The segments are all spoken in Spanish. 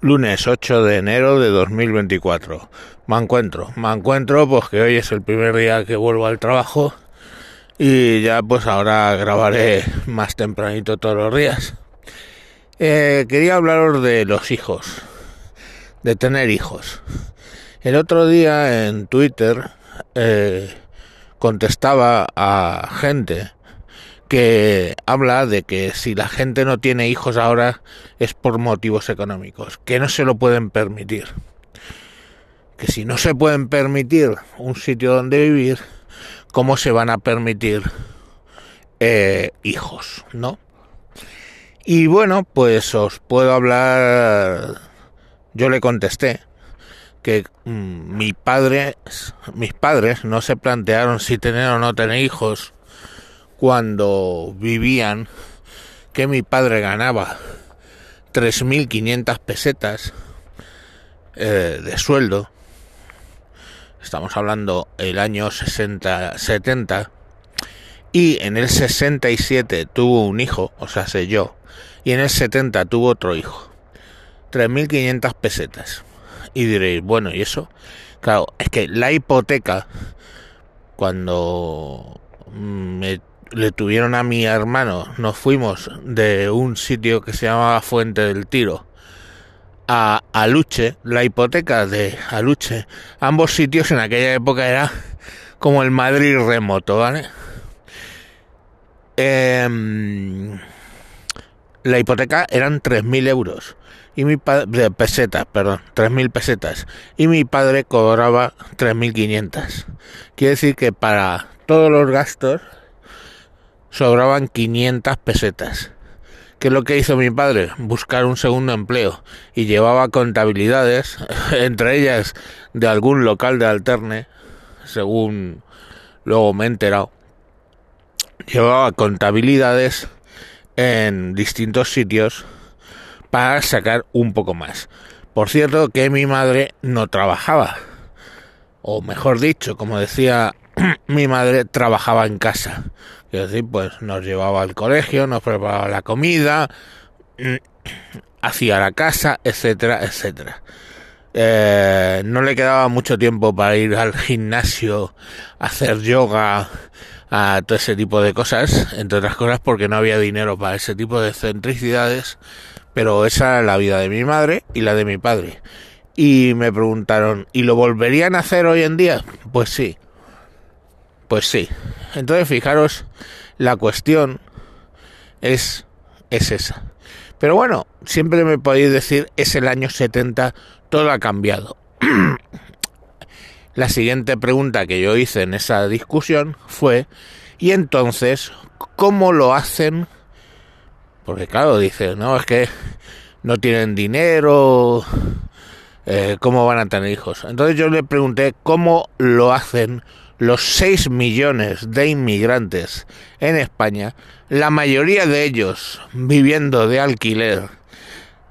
lunes 8 de enero de 2024. Me encuentro, me encuentro pues que hoy es el primer día que vuelvo al trabajo y ya pues ahora grabaré más tempranito todos los días. Eh, quería hablaros de los hijos, de tener hijos. El otro día en Twitter eh, contestaba a gente que habla de que si la gente no tiene hijos ahora es por motivos económicos, que no se lo pueden permitir. Que si no se pueden permitir un sitio donde vivir, ¿cómo se van a permitir eh, hijos? ¿No? Y bueno, pues os puedo hablar, yo le contesté que mm, mi padre, mis padres no se plantearon si tener o no tener hijos cuando vivían que mi padre ganaba 3.500 pesetas eh, de sueldo. Estamos hablando el año 60, 70. Y en el 67 tuvo un hijo, o sea, sé yo. Y en el 70 tuvo otro hijo. 3.500 pesetas. Y diréis, bueno, ¿y eso? Claro, es que la hipoteca, cuando me le tuvieron a mi hermano, nos fuimos de un sitio que se llamaba Fuente del Tiro a Aluche, la hipoteca de Aluche, ambos sitios en aquella época era como el Madrid remoto, ¿vale? Em, la hipoteca eran 3.000 euros y mi padre, pesetas, perdón, 3.000 pesetas y mi padre cobraba 3.500. Quiere decir que para todos los gastos sobraban 500 pesetas. ¿Qué es lo que hizo mi padre? Buscar un segundo empleo y llevaba contabilidades, entre ellas de algún local de alterne, según luego me he enterado. Llevaba contabilidades en distintos sitios para sacar un poco más. Por cierto que mi madre no trabajaba, o mejor dicho, como decía mi madre, trabajaba en casa Quiero decir, pues nos llevaba al colegio, nos preparaba la comida, mm, hacía la casa, etcétera, etcétera. Eh, no le quedaba mucho tiempo para ir al gimnasio, hacer yoga, a todo ese tipo de cosas, entre otras cosas porque no había dinero para ese tipo de excentricidades, pero esa era la vida de mi madre y la de mi padre. Y me preguntaron, ¿y lo volverían a hacer hoy en día? Pues sí, pues sí. Entonces, fijaros, la cuestión es, es esa. Pero bueno, siempre me podéis decir, es el año 70, todo ha cambiado. la siguiente pregunta que yo hice en esa discusión fue, ¿y entonces cómo lo hacen? Porque claro, dice, no, es que no tienen dinero, eh, ¿cómo van a tener hijos? Entonces yo le pregunté, ¿cómo lo hacen? Los 6 millones de inmigrantes en España, la mayoría de ellos viviendo de alquiler,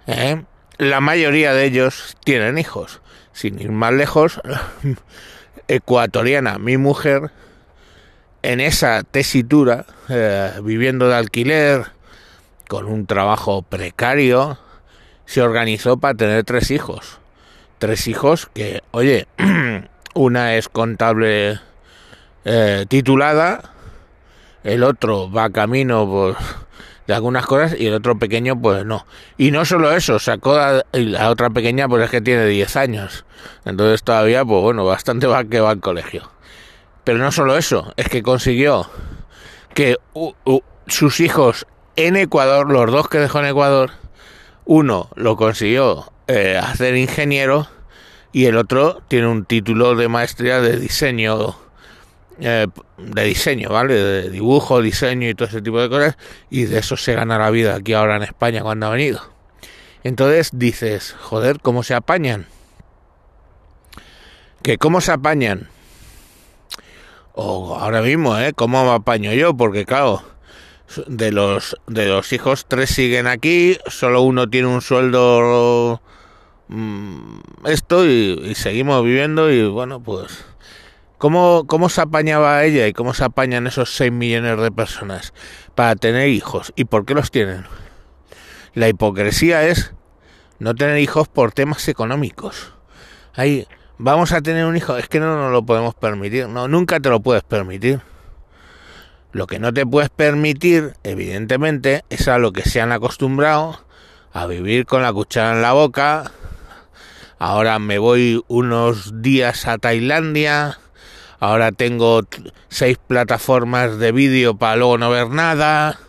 ¿eh? la mayoría de ellos tienen hijos. Sin ir más lejos, ecuatoriana, mi mujer, en esa tesitura, eh, viviendo de alquiler, con un trabajo precario, se organizó para tener tres hijos. Tres hijos que, oye, una es contable eh, titulada, el otro va camino pues, de algunas cosas y el otro pequeño pues no. Y no solo eso, sacó a, la otra pequeña pues es que tiene 10 años. Entonces todavía pues bueno, bastante va que va al colegio. Pero no solo eso, es que consiguió que sus hijos en Ecuador, los dos que dejó en Ecuador, uno lo consiguió eh, hacer ingeniero y el otro tiene un título de maestría de diseño eh, de diseño, ¿vale? De dibujo, diseño y todo ese tipo de cosas, y de eso se gana la vida aquí ahora en España cuando ha venido. Entonces dices, joder, ¿cómo se apañan? ¿Que cómo se apañan? O ahora mismo, ¿eh? ¿Cómo me apaño yo? Porque claro, de los, de los hijos, tres siguen aquí, solo uno tiene un sueldo... Mm, esto y seguimos viviendo y bueno, pues ¿Cómo, ¿Cómo se apañaba ella y cómo se apañan esos 6 millones de personas para tener hijos? ¿Y por qué los tienen? La hipocresía es no tener hijos por temas económicos. Ahí, vamos a tener un hijo, es que no nos lo podemos permitir, no, nunca te lo puedes permitir. Lo que no te puedes permitir, evidentemente, es a lo que se han acostumbrado a vivir con la cuchara en la boca. Ahora me voy unos días a Tailandia. Ahora tengo seis plataformas de vídeo para luego no ver nada.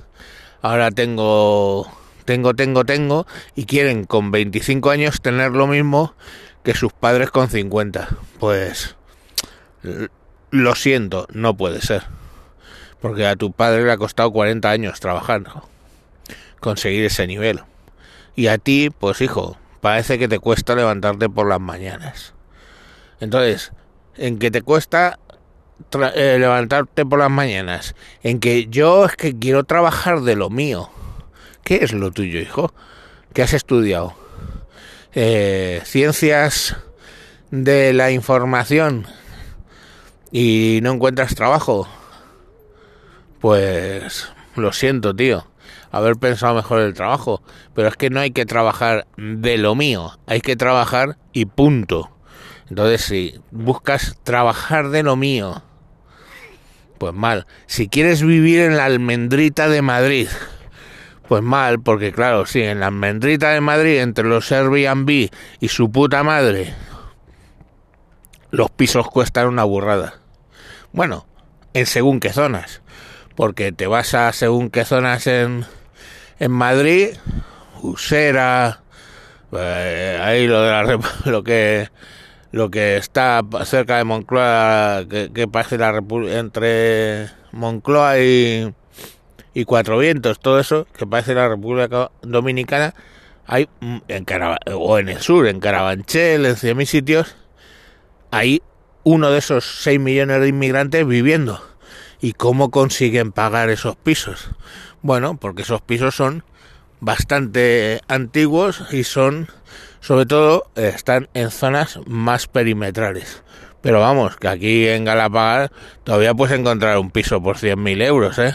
Ahora tengo, tengo, tengo, tengo. Y quieren con 25 años tener lo mismo que sus padres con 50. Pues lo siento, no puede ser. Porque a tu padre le ha costado 40 años trabajando, conseguir ese nivel. Y a ti, pues hijo, parece que te cuesta levantarte por las mañanas. Entonces, en que te cuesta eh, levantarte por las mañanas, en que yo es que quiero trabajar de lo mío. ¿Qué es lo tuyo, hijo? ¿Qué has estudiado? Eh, ciencias de la información y no encuentras trabajo. Pues lo siento, tío. Haber pensado mejor el trabajo. Pero es que no hay que trabajar de lo mío. Hay que trabajar y punto. Entonces, si buscas trabajar de lo mío, pues mal. Si quieres vivir en la almendrita de Madrid, pues mal, porque claro, sí, en la almendrita de Madrid, entre los Airbnb y su puta madre, los pisos cuestan una burrada. Bueno, en según qué zonas porque te vas a según qué zonas en, en Madrid, Usera, eh, ahí lo de la, lo que lo que está cerca de Moncloa, que, parece la República entre Moncloa y, y Cuatro Vientos, todo eso, que parece la República Dominicana, hay en o en el sur, en Carabanchel, en 100.000 sitios, hay uno de esos 6 millones de inmigrantes viviendo. ¿Y cómo consiguen pagar esos pisos? Bueno, porque esos pisos son bastante antiguos y son, sobre todo, están en zonas más perimetrales. Pero vamos, que aquí en Galapagar todavía puedes encontrar un piso por 100.000 euros, ¿eh?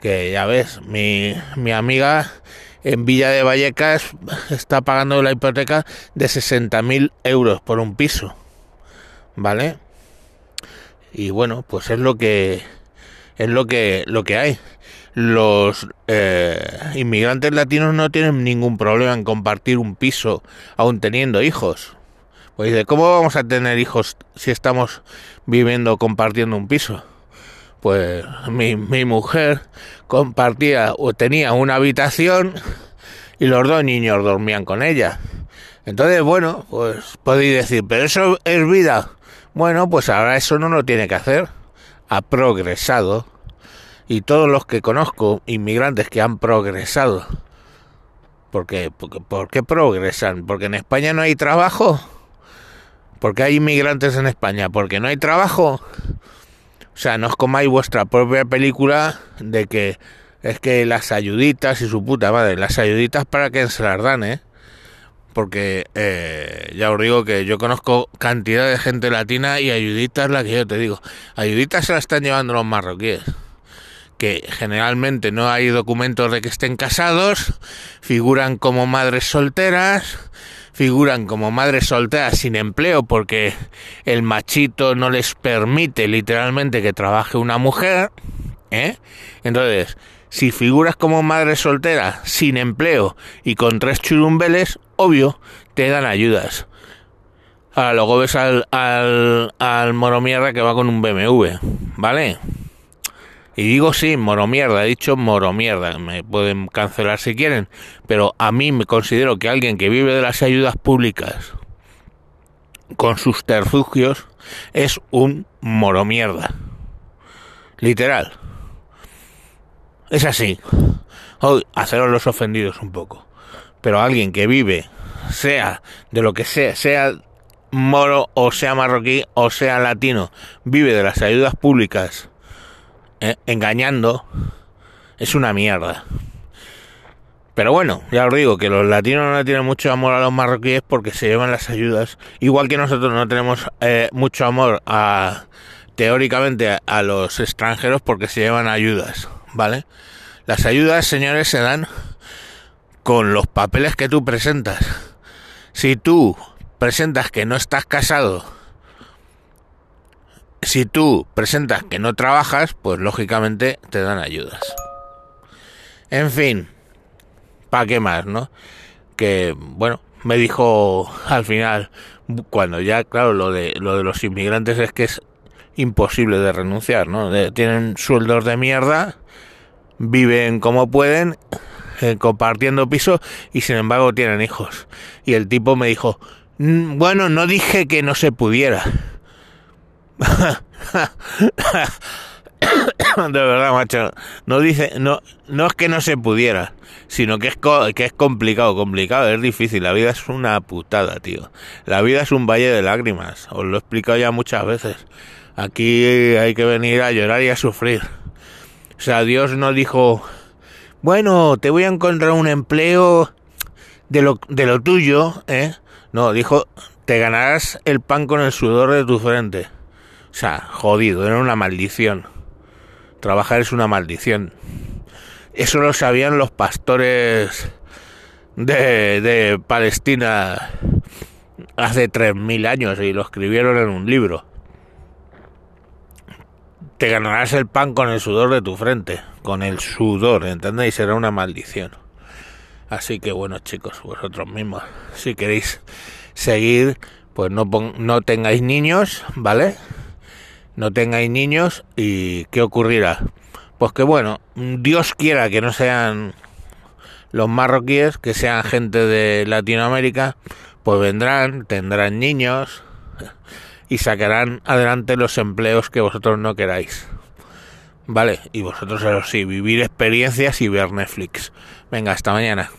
Que ya ves, mi, mi amiga en Villa de Vallecas está pagando la hipoteca de 60.000 euros por un piso. ¿Vale? y bueno pues es lo que es lo que lo que hay los eh, inmigrantes latinos no tienen ningún problema en compartir un piso aún teniendo hijos pues dice cómo vamos a tener hijos si estamos viviendo compartiendo un piso pues mi, mi mujer compartía o tenía una habitación y los dos niños dormían con ella entonces bueno pues podéis decir pero eso es vida bueno, pues ahora eso no lo tiene que hacer. Ha progresado. Y todos los que conozco, inmigrantes que han progresado. Porque, porque, ¿Por qué progresan? ¿Porque en España no hay trabajo? ¿Porque hay inmigrantes en España? ¿Porque no hay trabajo? O sea, no os comáis vuestra propia película de que es que las ayuditas y su puta madre, las ayuditas para que se las dan, ¿eh? porque eh, ya os digo que yo conozco cantidad de gente latina y ayuditas la que yo te digo. Ayuditas se la están llevando los marroquíes, que generalmente no hay documentos de que estén casados, figuran como madres solteras, figuran como madres solteras sin empleo porque el machito no les permite literalmente que trabaje una mujer, ¿eh? Entonces, si figuras como madre soltera, sin empleo y con tres churumbeles, obvio, te dan ayudas. Ahora luego ves al, al, al moromierda que va con un BMW, ¿vale? Y digo sí, moromierda, he dicho moromierda, me pueden cancelar si quieren, pero a mí me considero que alguien que vive de las ayudas públicas con sus terfugios es un moromierda. Literal. Es así. Hoy, haceros los ofendidos un poco. Pero alguien que vive, sea de lo que sea, sea moro o sea marroquí o sea latino, vive de las ayudas públicas eh, engañando, es una mierda. Pero bueno, ya os digo que los latinos no tienen mucho amor a los marroquíes porque se llevan las ayudas. Igual que nosotros no tenemos eh, mucho amor a teóricamente a los extranjeros porque se llevan ayudas. ¿vale? Las ayudas, señores, se dan con los papeles que tú presentas. Si tú presentas que no estás casado, si tú presentas que no trabajas, pues lógicamente te dan ayudas. En fin, ¿para qué más, no? Que, bueno, me dijo al final, cuando ya, claro, lo de, lo de los inmigrantes es que es imposible de renunciar, ¿no? tienen sueldos de mierda, viven como pueden, eh, compartiendo piso y sin embargo tienen hijos. Y el tipo me dijo, mm, bueno, no dije que no se pudiera. de verdad, macho. No dice, no, no es que no se pudiera, sino que es, que es complicado, complicado, es difícil. La vida es una putada, tío. La vida es un valle de lágrimas. Os lo he explicado ya muchas veces. Aquí hay que venir a llorar y a sufrir. O sea, Dios no dijo, bueno, te voy a encontrar un empleo de lo, de lo tuyo, ¿eh? No, dijo, te ganarás el pan con el sudor de tu frente. O sea, jodido, era una maldición. Trabajar es una maldición. Eso lo sabían los pastores de, de Palestina hace 3.000 años y lo escribieron en un libro. Te ganarás el pan con el sudor de tu frente, con el sudor, ¿entendéis? Será una maldición. Así que bueno chicos, vosotros mismos, si queréis seguir, pues no, no tengáis niños, ¿vale? No tengáis niños y ¿qué ocurrirá? Pues que bueno, Dios quiera que no sean los marroquíes, que sean gente de Latinoamérica, pues vendrán, tendrán niños y sacarán adelante los empleos que vosotros no queráis. Vale, y vosotros eso sí, vivir experiencias y ver Netflix. Venga, hasta mañana.